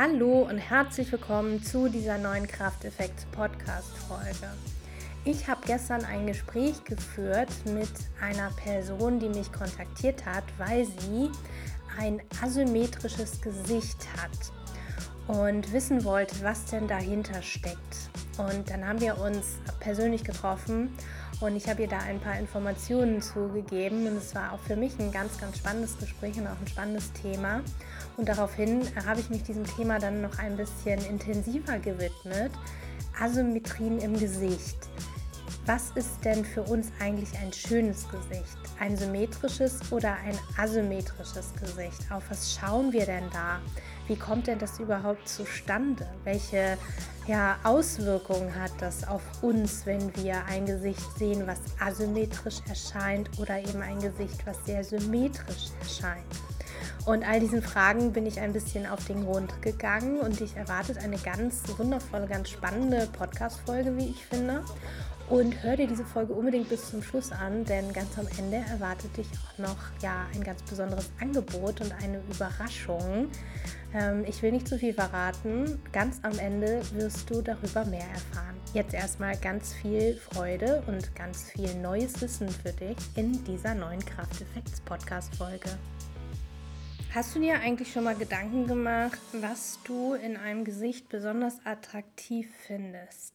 Hallo und herzlich willkommen zu dieser neuen Krafteffekt Podcast Folge. Ich habe gestern ein Gespräch geführt mit einer Person, die mich kontaktiert hat, weil sie ein asymmetrisches Gesicht hat und wissen wollte, was denn dahinter steckt. Und dann haben wir uns persönlich getroffen und ich habe ihr da ein paar Informationen zugegeben und es war auch für mich ein ganz, ganz spannendes Gespräch und auch ein spannendes Thema. Und daraufhin habe ich mich diesem Thema dann noch ein bisschen intensiver gewidmet. Asymmetrien im Gesicht. Was ist denn für uns eigentlich ein schönes Gesicht? Ein symmetrisches oder ein asymmetrisches Gesicht? Auf was schauen wir denn da? Wie kommt denn das überhaupt zustande? Welche ja, Auswirkungen hat das auf uns, wenn wir ein Gesicht sehen, was asymmetrisch erscheint oder eben ein Gesicht, was sehr symmetrisch erscheint? Und all diesen Fragen bin ich ein bisschen auf den Grund gegangen und dich erwartet eine ganz wundervolle, ganz spannende Podcast-Folge, wie ich finde. Und hör dir diese Folge unbedingt bis zum Schluss an, denn ganz am Ende erwartet dich auch noch ja, ein ganz besonderes Angebot und eine Überraschung. Ähm, ich will nicht zu viel verraten. Ganz am Ende wirst du darüber mehr erfahren. Jetzt erstmal ganz viel Freude und ganz viel neues Wissen für dich in dieser neuen Krafteffekts-Podcast-Folge. Hast du dir eigentlich schon mal Gedanken gemacht, was du in einem Gesicht besonders attraktiv findest?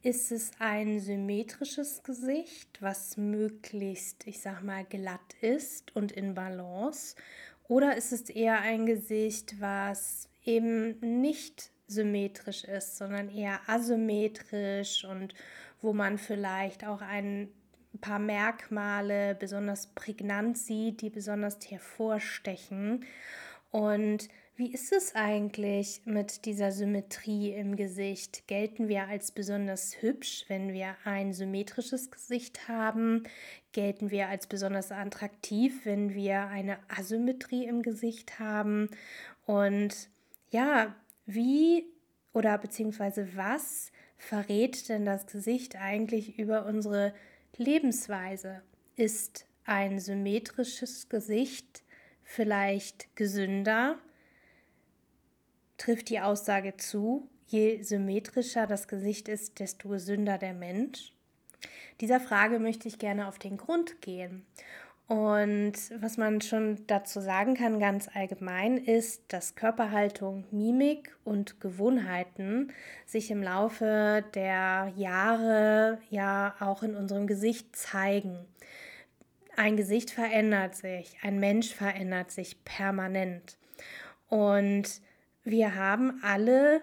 Ist es ein symmetrisches Gesicht, was möglichst, ich sag mal, glatt ist und in Balance? Oder ist es eher ein Gesicht, was eben nicht symmetrisch ist, sondern eher asymmetrisch und wo man vielleicht auch ein paar Merkmale besonders prägnant sieht, die besonders hervorstechen? Und wie ist es eigentlich mit dieser Symmetrie im Gesicht? Gelten wir als besonders hübsch, wenn wir ein symmetrisches Gesicht haben? Gelten wir als besonders attraktiv, wenn wir eine Asymmetrie im Gesicht haben? Und ja, wie oder beziehungsweise was verrät denn das Gesicht eigentlich über unsere Lebensweise? Ist ein symmetrisches Gesicht vielleicht gesünder? trifft die Aussage zu, je symmetrischer das Gesicht ist, desto gesünder der Mensch? Dieser Frage möchte ich gerne auf den Grund gehen. Und was man schon dazu sagen kann, ganz allgemein, ist, dass Körperhaltung, Mimik und Gewohnheiten sich im Laufe der Jahre ja auch in unserem Gesicht zeigen. Ein Gesicht verändert sich, ein Mensch verändert sich permanent. Und wir haben alle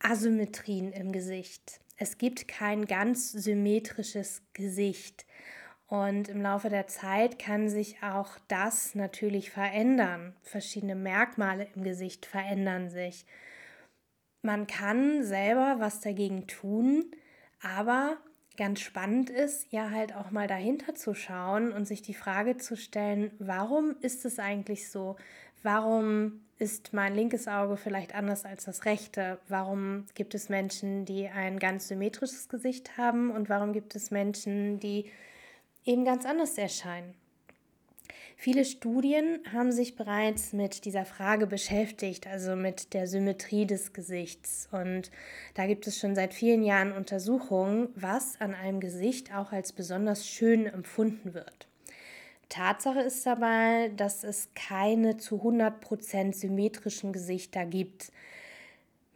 Asymmetrien im Gesicht. Es gibt kein ganz symmetrisches Gesicht. Und im Laufe der Zeit kann sich auch das natürlich verändern. Verschiedene Merkmale im Gesicht verändern sich. Man kann selber was dagegen tun, aber ganz spannend ist, ja halt auch mal dahinter zu schauen und sich die Frage zu stellen, warum ist es eigentlich so? Warum ist mein linkes Auge vielleicht anders als das rechte? Warum gibt es Menschen, die ein ganz symmetrisches Gesicht haben und warum gibt es Menschen, die eben ganz anders erscheinen? Viele Studien haben sich bereits mit dieser Frage beschäftigt, also mit der Symmetrie des Gesichts. Und da gibt es schon seit vielen Jahren Untersuchungen, was an einem Gesicht auch als besonders schön empfunden wird. Tatsache ist dabei, dass es keine zu 100% symmetrischen Gesichter gibt.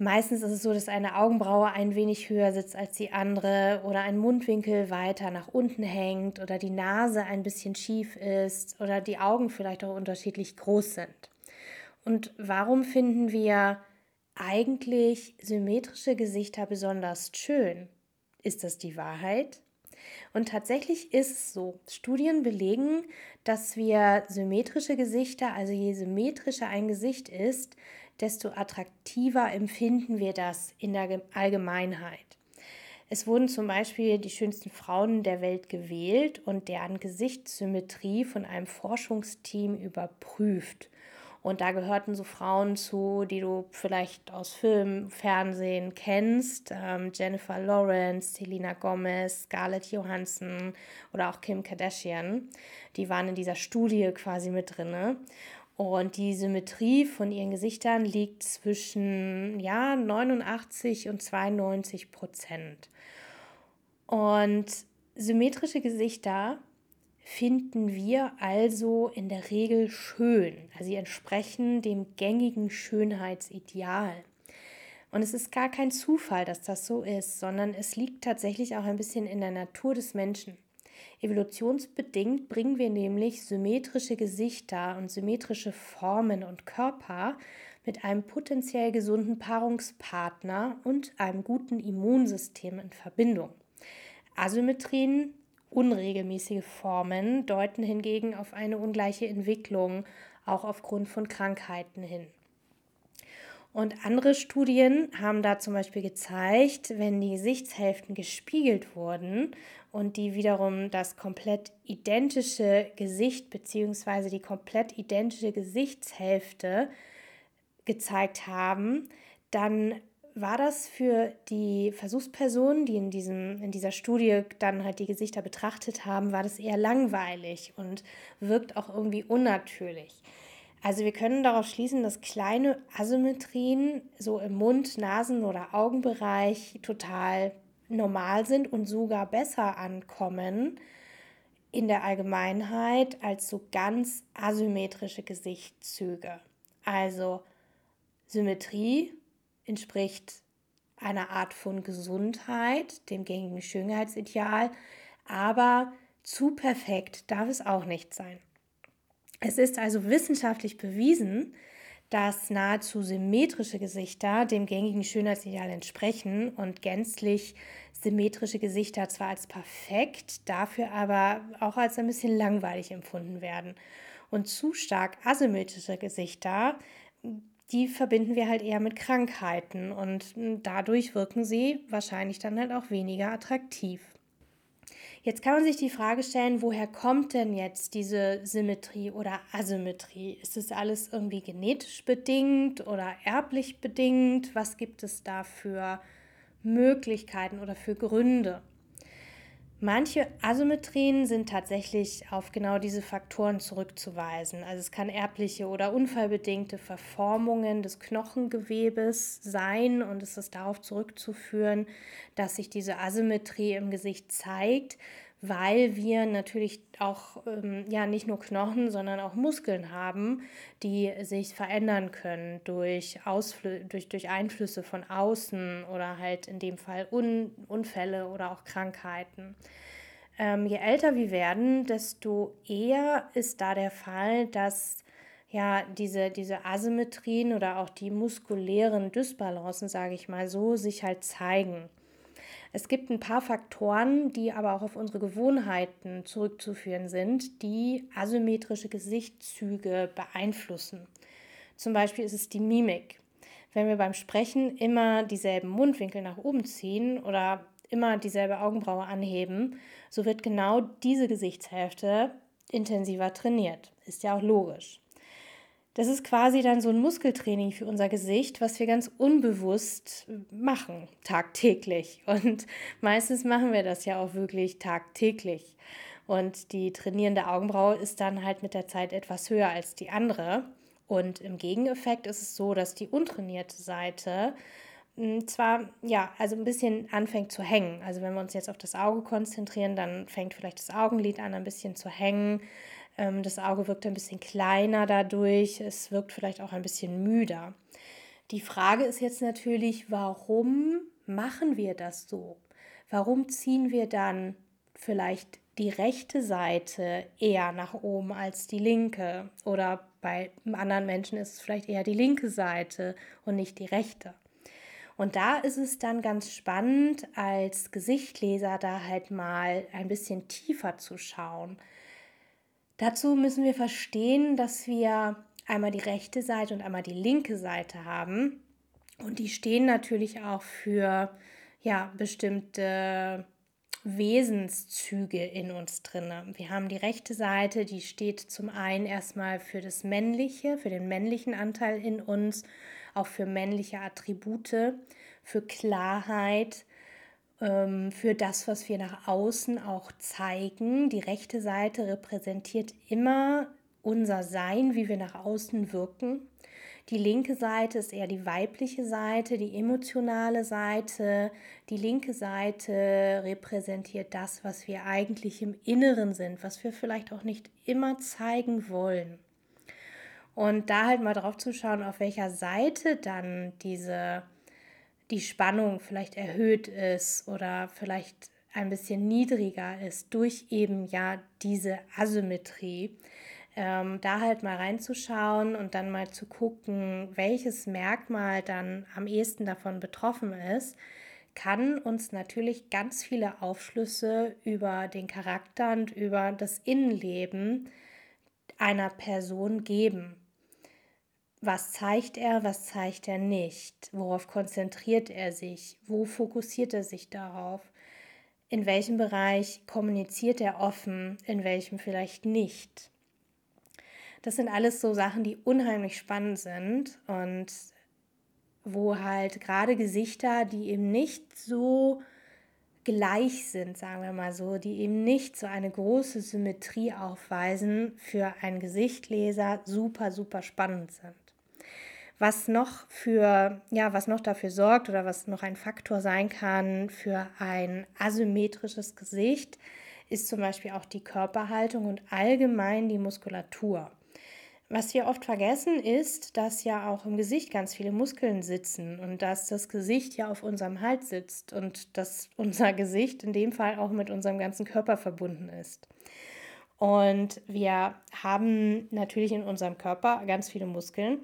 Meistens ist es so, dass eine Augenbraue ein wenig höher sitzt als die andere oder ein Mundwinkel weiter nach unten hängt oder die Nase ein bisschen schief ist oder die Augen vielleicht auch unterschiedlich groß sind. Und warum finden wir eigentlich symmetrische Gesichter besonders schön? Ist das die Wahrheit? Und tatsächlich ist es so. Studien belegen, dass wir symmetrische Gesichter, also je symmetrischer ein Gesicht ist, desto attraktiver empfinden wir das in der Allgemeinheit. Es wurden zum Beispiel die schönsten Frauen der Welt gewählt und deren Gesichtssymmetrie von einem Forschungsteam überprüft. Und da gehörten so Frauen zu, die du vielleicht aus Film, Fernsehen kennst. Ähm, Jennifer Lawrence, Selena Gomez, Scarlett Johansson oder auch Kim Kardashian. Die waren in dieser Studie quasi mit drin. Und die Symmetrie von ihren Gesichtern liegt zwischen ja, 89 und 92 Prozent. Und symmetrische Gesichter finden wir also in der Regel schön. Also sie entsprechen dem gängigen Schönheitsideal. Und es ist gar kein Zufall, dass das so ist, sondern es liegt tatsächlich auch ein bisschen in der Natur des Menschen. Evolutionsbedingt bringen wir nämlich symmetrische Gesichter und symmetrische Formen und Körper mit einem potenziell gesunden Paarungspartner und einem guten Immunsystem in Verbindung. Asymmetrien, unregelmäßige Formen deuten hingegen auf eine ungleiche Entwicklung, auch aufgrund von Krankheiten hin. Und andere Studien haben da zum Beispiel gezeigt, wenn die Gesichtshälften gespiegelt wurden und die wiederum das komplett identische Gesicht bzw. die komplett identische Gesichtshälfte gezeigt haben, dann war das für die Versuchspersonen, die in, diesem, in dieser Studie dann halt die Gesichter betrachtet haben, war das eher langweilig und wirkt auch irgendwie unnatürlich. Also wir können darauf schließen, dass kleine Asymmetrien so im Mund-, Nasen- oder Augenbereich total normal sind und sogar besser ankommen in der Allgemeinheit als so ganz asymmetrische Gesichtszüge. Also Symmetrie entspricht einer Art von Gesundheit, dem gängigen Schönheitsideal, aber zu perfekt darf es auch nicht sein. Es ist also wissenschaftlich bewiesen, dass nahezu symmetrische Gesichter dem gängigen Schönheitsideal entsprechen und gänzlich symmetrische Gesichter zwar als perfekt, dafür aber auch als ein bisschen langweilig empfunden werden. Und zu stark asymmetrische Gesichter die verbinden wir halt eher mit Krankheiten und dadurch wirken sie wahrscheinlich dann halt auch weniger attraktiv. Jetzt kann man sich die Frage stellen, woher kommt denn jetzt diese Symmetrie oder Asymmetrie? Ist es alles irgendwie genetisch bedingt oder erblich bedingt? Was gibt es da für Möglichkeiten oder für Gründe? Manche Asymmetrien sind tatsächlich auf genau diese Faktoren zurückzuweisen. Also es kann erbliche oder unfallbedingte Verformungen des Knochengewebes sein und es ist darauf zurückzuführen, dass sich diese Asymmetrie im Gesicht zeigt, weil wir natürlich auch ähm, ja nicht nur Knochen, sondern auch Muskeln haben, die sich verändern können durch, Ausflü durch, durch Einflüsse von außen oder halt in dem Fall Un Unfälle oder auch Krankheiten. Ähm, je älter wir werden, desto eher ist da der Fall, dass ja diese, diese Asymmetrien oder auch die muskulären Dysbalancen, sage ich mal so, sich halt zeigen. Es gibt ein paar Faktoren, die aber auch auf unsere Gewohnheiten zurückzuführen sind, die asymmetrische Gesichtszüge beeinflussen. Zum Beispiel ist es die Mimik. Wenn wir beim Sprechen immer dieselben Mundwinkel nach oben ziehen oder immer dieselbe Augenbraue anheben, so wird genau diese Gesichtshälfte intensiver trainiert. Ist ja auch logisch. Das ist quasi dann so ein Muskeltraining für unser Gesicht, was wir ganz unbewusst machen, tagtäglich. Und meistens machen wir das ja auch wirklich tagtäglich. Und die trainierende Augenbraue ist dann halt mit der Zeit etwas höher als die andere. Und im Gegeneffekt ist es so, dass die untrainierte Seite hm, zwar ja, also ein bisschen anfängt zu hängen. Also wenn wir uns jetzt auf das Auge konzentrieren, dann fängt vielleicht das Augenlid an, ein bisschen zu hängen. Ähm, das Auge wirkt ein bisschen kleiner dadurch, es wirkt vielleicht auch ein bisschen müder. Die Frage ist jetzt natürlich, warum machen wir das so? Warum ziehen wir dann vielleicht die rechte Seite eher nach oben als die linke? Oder bei anderen Menschen ist es vielleicht eher die linke Seite und nicht die rechte. Und da ist es dann ganz spannend, als Gesichtleser da halt mal ein bisschen tiefer zu schauen. Dazu müssen wir verstehen, dass wir einmal die rechte Seite und einmal die linke Seite haben. Und die stehen natürlich auch für ja, bestimmte Wesenszüge in uns drin. Wir haben die rechte Seite, die steht zum einen erstmal für das Männliche, für den männlichen Anteil in uns, auch für männliche Attribute, für Klarheit, für das, was wir nach außen auch zeigen. Die rechte Seite repräsentiert immer unser Sein, wie wir nach außen wirken. Die linke Seite ist eher die weibliche Seite, die emotionale Seite. Die linke Seite repräsentiert das, was wir eigentlich im Inneren sind, was wir vielleicht auch nicht immer zeigen wollen. Und da halt mal drauf zu schauen, auf welcher Seite dann diese die Spannung vielleicht erhöht ist oder vielleicht ein bisschen niedriger ist durch eben ja diese Asymmetrie. Ähm, da halt mal reinzuschauen und dann mal zu gucken, welches Merkmal dann am ehesten davon betroffen ist, kann uns natürlich ganz viele Aufschlüsse über den Charakter und über das Innenleben einer Person geben was zeigt er, was zeigt er nicht, worauf konzentriert er sich, wo fokussiert er sich darauf, in welchem Bereich kommuniziert er offen, in welchem vielleicht nicht. Das sind alles so Sachen, die unheimlich spannend sind und wo halt gerade Gesichter, die eben nicht so gleich sind, sagen wir mal so, die eben nicht so eine große Symmetrie aufweisen, für einen Gesichtleser super, super spannend sind. Was noch für, ja, was noch dafür sorgt oder was noch ein Faktor sein kann für ein asymmetrisches Gesicht, ist zum Beispiel auch die Körperhaltung und allgemein die Muskulatur. Was wir oft vergessen ist, dass ja auch im Gesicht ganz viele Muskeln sitzen und dass das Gesicht ja auf unserem Hals sitzt und dass unser Gesicht in dem Fall auch mit unserem ganzen Körper verbunden ist. Und wir haben natürlich in unserem Körper ganz viele Muskeln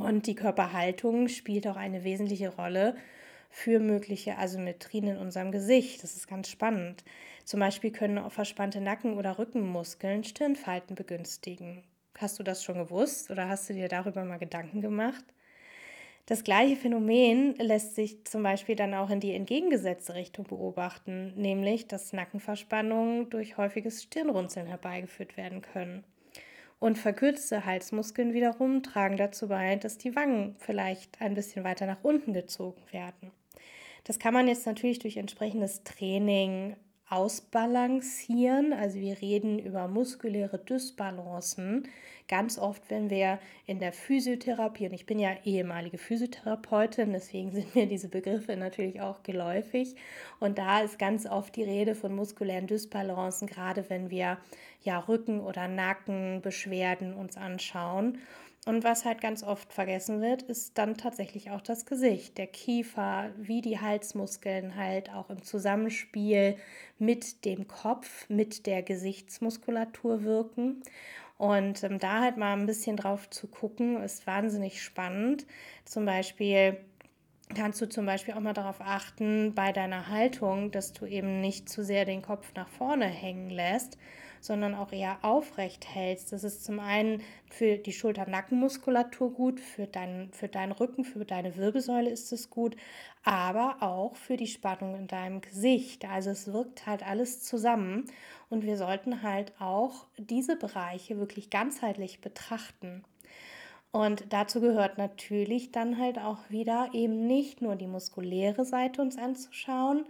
und die Körperhaltung spielt auch eine wesentliche Rolle für mögliche Asymmetrien in unserem Gesicht. Das ist ganz spannend. Zum Beispiel können auch verspannte Nacken- oder Rückenmuskeln Stirnfalten begünstigen. Hast du das schon gewusst oder hast du dir darüber mal Gedanken gemacht? Das gleiche Phänomen lässt sich zum Beispiel dann auch in die entgegengesetzte Richtung beobachten, nämlich dass Nackenverspannungen durch häufiges Stirnrunzeln herbeigeführt werden können. Und verkürzte Halsmuskeln wiederum tragen dazu bei, dass die Wangen vielleicht ein bisschen weiter nach unten gezogen werden. Das kann man jetzt natürlich durch entsprechendes Training ausbalancieren. Also wir reden über muskuläre Dysbalancen. Ganz oft, wenn wir in der Physiotherapie, und ich bin ja ehemalige Physiotherapeutin, deswegen sind mir diese Begriffe natürlich auch geläufig. Und da ist ganz oft die Rede von muskulären Dysbalancen, gerade wenn wir ja Rücken- oder Nackenbeschwerden uns anschauen. Und was halt ganz oft vergessen wird, ist dann tatsächlich auch das Gesicht, der Kiefer, wie die Halsmuskeln halt auch im Zusammenspiel mit dem Kopf, mit der Gesichtsmuskulatur wirken. Und ähm, da halt mal ein bisschen drauf zu gucken, ist wahnsinnig spannend. Zum Beispiel kannst du zum Beispiel auch mal darauf achten bei deiner Haltung, dass du eben nicht zu sehr den Kopf nach vorne hängen lässt, sondern auch eher aufrecht hältst. Das ist zum einen für die Schulter-Nackenmuskulatur gut, für, dein, für deinen Rücken, für deine Wirbelsäule ist es gut, aber auch für die Spannung in deinem Gesicht. Also es wirkt halt alles zusammen und wir sollten halt auch diese Bereiche wirklich ganzheitlich betrachten. Und dazu gehört natürlich dann halt auch wieder eben nicht nur die muskuläre Seite uns anzuschauen,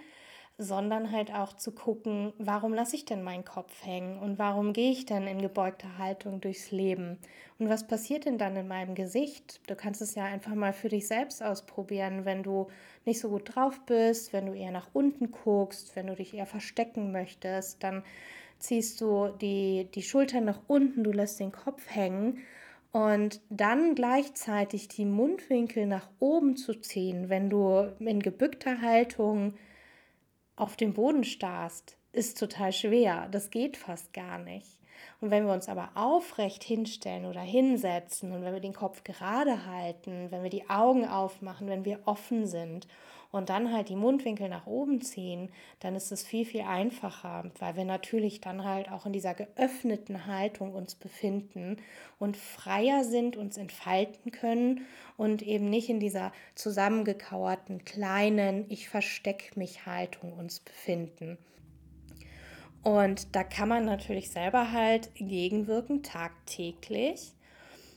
sondern halt auch zu gucken, warum lasse ich denn meinen Kopf hängen und warum gehe ich denn in gebeugter Haltung durchs Leben und was passiert denn dann in meinem Gesicht? Du kannst es ja einfach mal für dich selbst ausprobieren, wenn du nicht so gut drauf bist, wenn du eher nach unten guckst, wenn du dich eher verstecken möchtest, dann ziehst du die, die Schultern nach unten, du lässt den Kopf hängen und dann gleichzeitig die Mundwinkel nach oben zu ziehen, wenn du in gebückter Haltung auf dem Boden starrst, ist total schwer. Das geht fast gar nicht. Und wenn wir uns aber aufrecht hinstellen oder hinsetzen und wenn wir den Kopf gerade halten, wenn wir die Augen aufmachen, wenn wir offen sind und dann halt die Mundwinkel nach oben ziehen, dann ist es viel, viel einfacher, weil wir natürlich dann halt auch in dieser geöffneten Haltung uns befinden und freier sind, uns entfalten können und eben nicht in dieser zusammengekauerten kleinen Ich versteck mich Haltung uns befinden. Und da kann man natürlich selber halt gegenwirken, tagtäglich,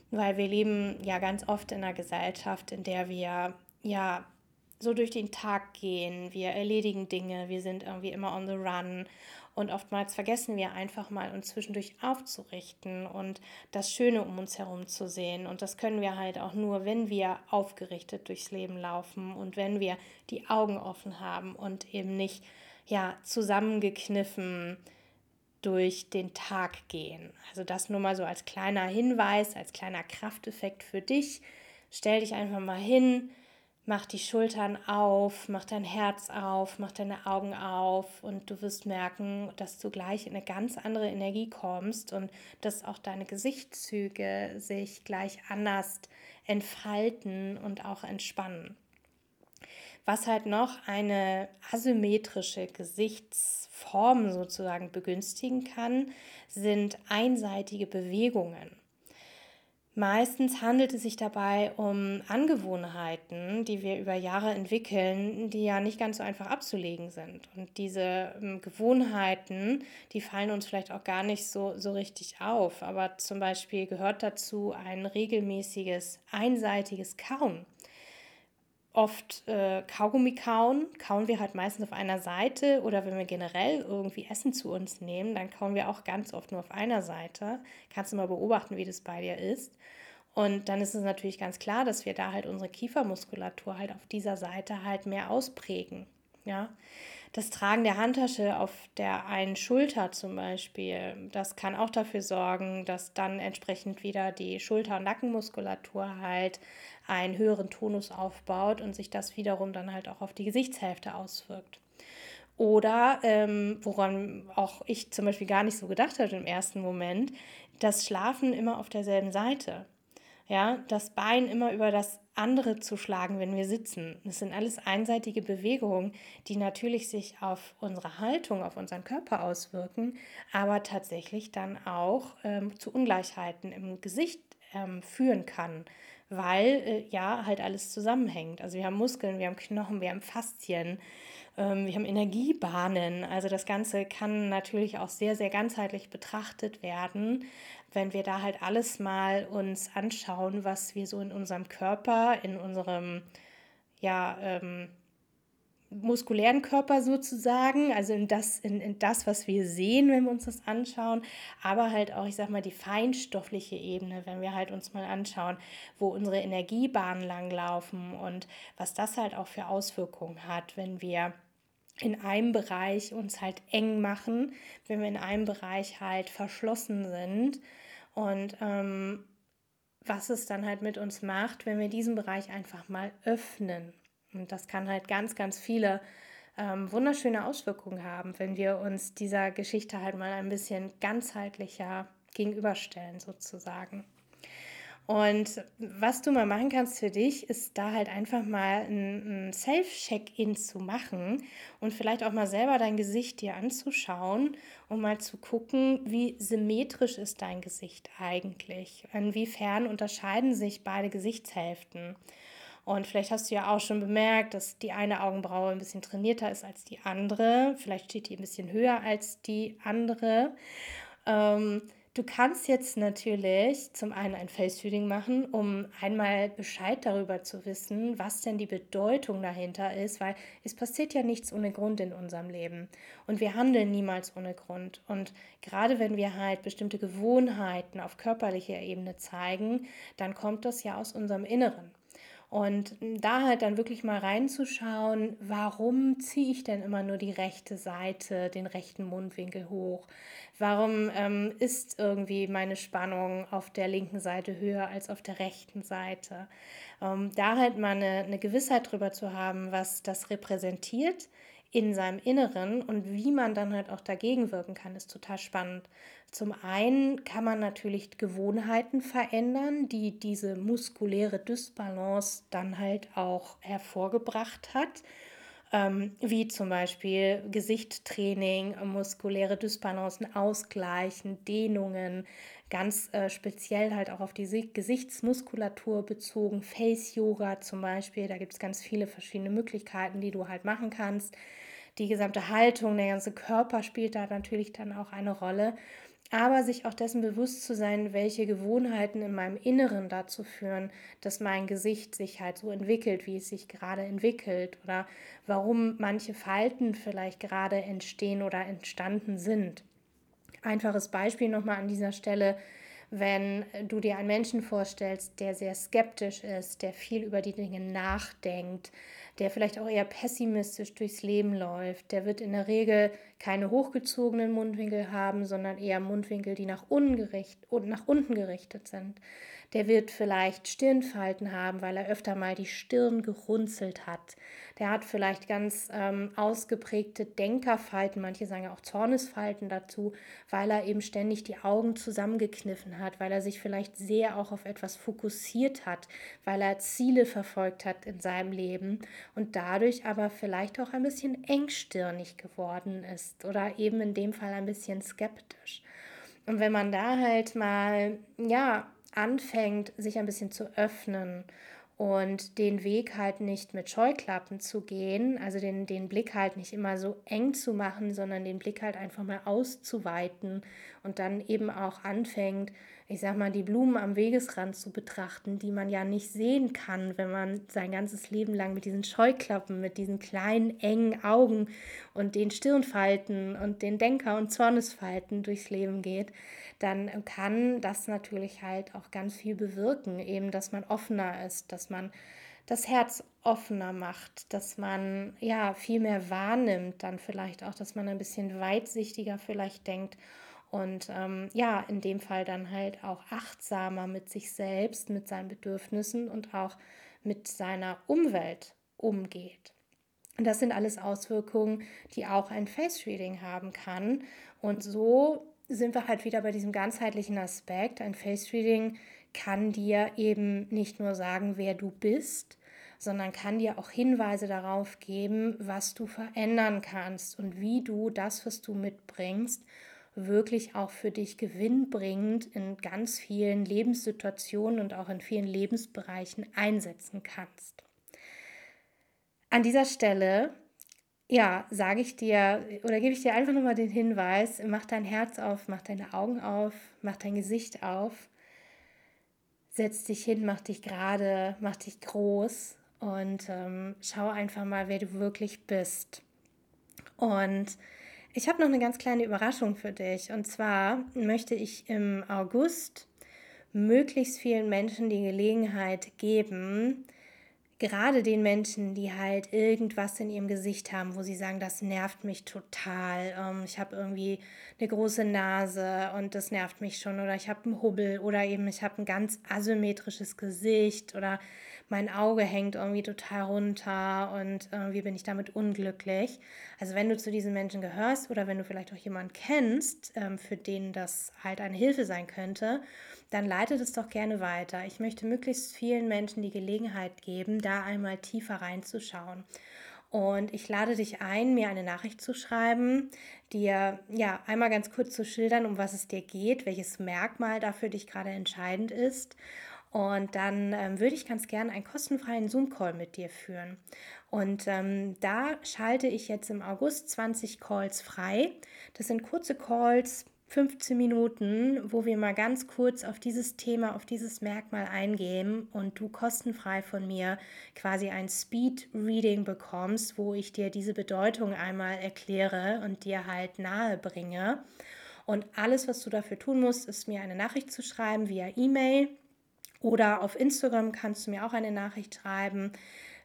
weil wir leben ja ganz oft in einer Gesellschaft, in der wir ja so durch den Tag gehen, wir erledigen Dinge, wir sind irgendwie immer on the run Und oftmals vergessen wir einfach mal, uns zwischendurch aufzurichten und das Schöne um uns herum zu sehen. Und das können wir halt auch nur, wenn wir aufgerichtet durchs Leben laufen und wenn wir die Augen offen haben und eben nicht ja, zusammengekniffen durch den Tag gehen. Also das nur mal so als kleiner Hinweis, als kleiner Krafteffekt für dich. Stell dich einfach mal hin, mach die Schultern auf, mach dein Herz auf, mach deine Augen auf und du wirst merken, dass du gleich in eine ganz andere Energie kommst und dass auch deine Gesichtszüge sich gleich anders entfalten und auch entspannen. Was halt noch eine asymmetrische Gesichtsform sozusagen begünstigen kann, sind einseitige Bewegungen. Meistens handelt es sich dabei um Angewohnheiten, die wir über Jahre entwickeln, die ja nicht ganz so einfach abzulegen sind. Und diese ähm, Gewohnheiten, die fallen uns vielleicht auch gar nicht so, so richtig auf. Aber zum Beispiel gehört dazu ein regelmäßiges einseitiges Kauen oft äh, Kaugummi kauen, kauen wir halt meistens auf einer Seite oder wenn wir generell irgendwie Essen zu uns nehmen, dann kauen wir auch ganz oft nur auf einer Seite. Kannst du mal beobachten, wie das bei dir ist. Und dann ist es natürlich ganz klar, dass wir da halt unsere Kiefermuskulatur halt auf dieser Seite halt mehr ausprägen. Ja, das Tragen der Handtasche auf der einen Schulter zum Beispiel, das kann auch dafür sorgen, dass dann entsprechend wieder die Schulter- und Nackenmuskulatur halt einen höheren Tonus aufbaut und sich das wiederum dann halt auch auf die Gesichtshälfte auswirkt. Oder ähm, woran auch ich zum Beispiel gar nicht so gedacht hatte im ersten Moment, das Schlafen immer auf derselben Seite. Ja, das Bein immer über das andere zu schlagen, wenn wir sitzen. Das sind alles einseitige Bewegungen, die natürlich sich auf unsere Haltung, auf unseren Körper auswirken, aber tatsächlich dann auch ähm, zu Ungleichheiten im Gesicht ähm, führen kann, weil äh, ja halt alles zusammenhängt. Also wir haben Muskeln, wir haben Knochen, wir haben Faszien, ähm, wir haben Energiebahnen. Also das Ganze kann natürlich auch sehr, sehr ganzheitlich betrachtet werden wenn wir da halt alles mal uns anschauen, was wir so in unserem Körper, in unserem, ja, ähm, muskulären Körper sozusagen, also in das, in, in das, was wir sehen, wenn wir uns das anschauen, aber halt auch, ich sag mal, die feinstoffliche Ebene, wenn wir halt uns mal anschauen, wo unsere Energiebahnen langlaufen und was das halt auch für Auswirkungen hat, wenn wir in einem Bereich uns halt eng machen, wenn wir in einem Bereich halt verschlossen sind und ähm, was es dann halt mit uns macht, wenn wir diesen Bereich einfach mal öffnen. Und das kann halt ganz, ganz viele ähm, wunderschöne Auswirkungen haben, wenn wir uns dieser Geschichte halt mal ein bisschen ganzheitlicher gegenüberstellen sozusagen. Und was du mal machen kannst für dich, ist da halt einfach mal ein, ein Self-Check-In zu machen und vielleicht auch mal selber dein Gesicht dir anzuschauen, um mal zu gucken, wie symmetrisch ist dein Gesicht eigentlich? Inwiefern unterscheiden sich beide Gesichtshälften? Und vielleicht hast du ja auch schon bemerkt, dass die eine Augenbraue ein bisschen trainierter ist als die andere. Vielleicht steht die ein bisschen höher als die andere. Ähm, Du kannst jetzt natürlich zum einen ein Face-Feeding machen, um einmal Bescheid darüber zu wissen, was denn die Bedeutung dahinter ist, weil es passiert ja nichts ohne Grund in unserem Leben und wir handeln niemals ohne Grund. Und gerade wenn wir halt bestimmte Gewohnheiten auf körperlicher Ebene zeigen, dann kommt das ja aus unserem Inneren. Und da halt dann wirklich mal reinzuschauen, warum ziehe ich denn immer nur die rechte Seite, den rechten Mundwinkel hoch? Warum ähm, ist irgendwie meine Spannung auf der linken Seite höher als auf der rechten Seite? Ähm, da halt mal eine, eine Gewissheit drüber zu haben, was das repräsentiert in seinem Inneren und wie man dann halt auch dagegen wirken kann, ist total spannend. Zum einen kann man natürlich Gewohnheiten verändern, die diese muskuläre Dysbalance dann halt auch hervorgebracht hat. Ähm, wie zum Beispiel Gesichtstraining, muskuläre Dysbalancen ausgleichen, Dehnungen, ganz äh, speziell halt auch auf die Gesichtsmuskulatur bezogen, Face Yoga zum Beispiel, da gibt es ganz viele verschiedene Möglichkeiten, die du halt machen kannst. Die gesamte Haltung, der ganze Körper spielt da natürlich dann auch eine Rolle. Aber sich auch dessen bewusst zu sein, welche Gewohnheiten in meinem Inneren dazu führen, dass mein Gesicht sich halt so entwickelt, wie es sich gerade entwickelt oder warum manche Falten vielleicht gerade entstehen oder entstanden sind. Einfaches Beispiel nochmal an dieser Stelle, wenn du dir einen Menschen vorstellst, der sehr skeptisch ist, der viel über die Dinge nachdenkt, der vielleicht auch eher pessimistisch durchs Leben läuft, der wird in der Regel keine hochgezogenen Mundwinkel haben, sondern eher Mundwinkel, die nach unten, gericht, nach unten gerichtet sind. Der wird vielleicht Stirnfalten haben, weil er öfter mal die Stirn gerunzelt hat. Der hat vielleicht ganz ähm, ausgeprägte Denkerfalten, manche sagen ja auch Zornesfalten dazu, weil er eben ständig die Augen zusammengekniffen hat, weil er sich vielleicht sehr auch auf etwas fokussiert hat, weil er Ziele verfolgt hat in seinem Leben und dadurch aber vielleicht auch ein bisschen engstirnig geworden ist oder eben in dem Fall ein bisschen skeptisch. Und wenn man da halt mal, ja, anfängt, sich ein bisschen zu öffnen und den Weg halt nicht mit Scheuklappen zu gehen, also den, den Blick halt nicht immer so eng zu machen, sondern den Blick halt einfach mal auszuweiten und dann eben auch anfängt, ich sag mal, die Blumen am Wegesrand zu betrachten, die man ja nicht sehen kann, wenn man sein ganzes Leben lang mit diesen Scheuklappen, mit diesen kleinen, engen Augen und den Stirnfalten und den Denker- und Zornesfalten durchs Leben geht, dann kann das natürlich halt auch ganz viel bewirken, eben, dass man offener ist, dass man das Herz offener macht, dass man ja viel mehr wahrnimmt, dann vielleicht auch, dass man ein bisschen weitsichtiger vielleicht denkt und ähm, ja, in dem Fall dann halt auch achtsamer mit sich selbst, mit seinen Bedürfnissen und auch mit seiner Umwelt umgeht. Und das sind alles Auswirkungen, die auch ein Face Reading haben kann. Und so sind wir halt wieder bei diesem ganzheitlichen Aspekt. Ein Face Reading kann dir eben nicht nur sagen, wer du bist, sondern kann dir auch Hinweise darauf geben, was du verändern kannst und wie du das, was du mitbringst, wirklich auch für dich gewinnbringend in ganz vielen Lebenssituationen und auch in vielen Lebensbereichen einsetzen kannst. An dieser Stelle, ja, sage ich dir oder gebe ich dir einfach nochmal den Hinweis, mach dein Herz auf, mach deine Augen auf, mach dein Gesicht auf, setz dich hin, mach dich gerade, mach dich groß und ähm, schau einfach mal, wer du wirklich bist. Und ich habe noch eine ganz kleine Überraschung für dich. Und zwar möchte ich im August möglichst vielen Menschen die Gelegenheit geben, gerade den Menschen, die halt irgendwas in ihrem Gesicht haben, wo sie sagen, das nervt mich total. Ähm, ich habe irgendwie eine große Nase und das nervt mich schon. Oder ich habe einen Hubbel oder eben ich habe ein ganz asymmetrisches Gesicht oder mein Auge hängt irgendwie total runter und irgendwie bin ich damit unglücklich. Also wenn du zu diesen Menschen gehörst oder wenn du vielleicht auch jemanden kennst, ähm, für den das halt eine Hilfe sein könnte, dann leite das doch gerne weiter. Ich möchte möglichst vielen Menschen die Gelegenheit geben, da einmal tiefer reinzuschauen. Und ich lade dich ein, mir eine Nachricht zu schreiben, dir ja einmal ganz kurz zu schildern, um was es dir geht, welches Merkmal da für dich gerade entscheidend ist und dann ähm, würde ich ganz gerne einen kostenfreien Zoom-Call mit dir führen. Und ähm, da schalte ich jetzt im August 20 Calls frei. Das sind kurze Calls, 15 Minuten, wo wir mal ganz kurz auf dieses Thema, auf dieses Merkmal eingehen und du kostenfrei von mir quasi ein Speed Reading bekommst, wo ich dir diese Bedeutung einmal erkläre und dir halt nahe bringe. Und alles, was du dafür tun musst, ist mir eine Nachricht zu schreiben via E-Mail oder auf Instagram kannst du mir auch eine Nachricht schreiben.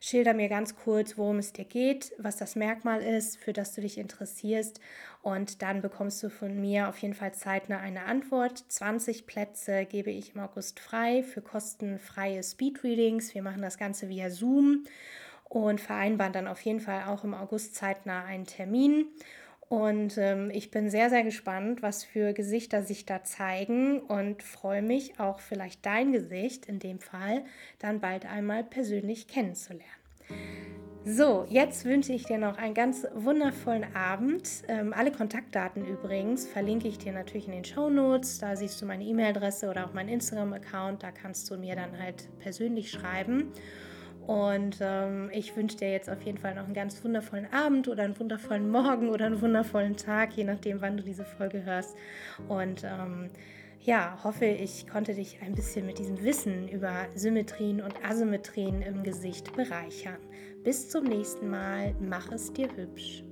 Schilder mir ganz kurz, worum es dir geht, was das Merkmal ist, für das du dich interessierst. Und dann bekommst du von mir auf jeden Fall zeitnah eine Antwort. 20 Plätze gebe ich im August frei für kostenfreie Speedreadings. Wir machen das Ganze via Zoom und vereinbaren dann auf jeden Fall auch im August zeitnah einen Termin. Und ähm, ich bin sehr, sehr gespannt, was für Gesichter sich da zeigen und freue mich auch vielleicht dein Gesicht in dem Fall dann bald einmal persönlich kennenzulernen. So, jetzt wünsche ich dir noch einen ganz wundervollen Abend. Ähm, alle Kontaktdaten übrigens verlinke ich dir natürlich in den Show Notes. Da siehst du meine E-Mail-Adresse oder auch meinen Instagram-Account. Da kannst du mir dann halt persönlich schreiben. Und ähm, ich wünsche dir jetzt auf jeden Fall noch einen ganz wundervollen Abend oder einen wundervollen Morgen oder einen wundervollen Tag, je nachdem, wann du diese Folge hörst. Und ähm, ja, hoffe, ich konnte dich ein bisschen mit diesem Wissen über Symmetrien und Asymmetrien im Gesicht bereichern. Bis zum nächsten Mal, mach es dir hübsch.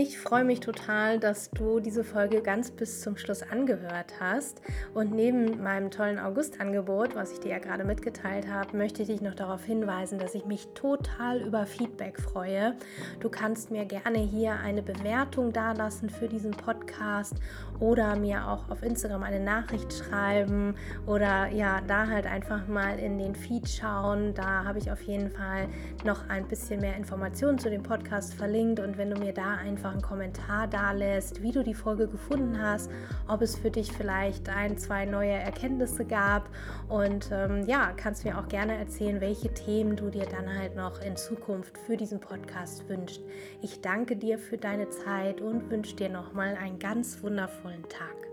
Ich freue mich total, dass du diese Folge ganz bis zum Schluss angehört hast. Und neben meinem tollen August-Angebot, was ich dir ja gerade mitgeteilt habe, möchte ich dich noch darauf hinweisen, dass ich mich total über Feedback freue. Du kannst mir gerne hier eine Bewertung dalassen für diesen Podcast oder mir auch auf Instagram eine Nachricht schreiben oder ja, da halt einfach mal in den Feed schauen. Da habe ich auf jeden Fall noch ein bisschen mehr Informationen zu dem Podcast verlinkt. Und wenn du mir da einfach einfach einen Kommentar da lässt, wie du die Folge gefunden hast, ob es für dich vielleicht ein, zwei neue Erkenntnisse gab und ähm, ja, kannst mir auch gerne erzählen, welche Themen du dir dann halt noch in Zukunft für diesen Podcast wünschst. Ich danke dir für deine Zeit und wünsche dir nochmal einen ganz wundervollen Tag.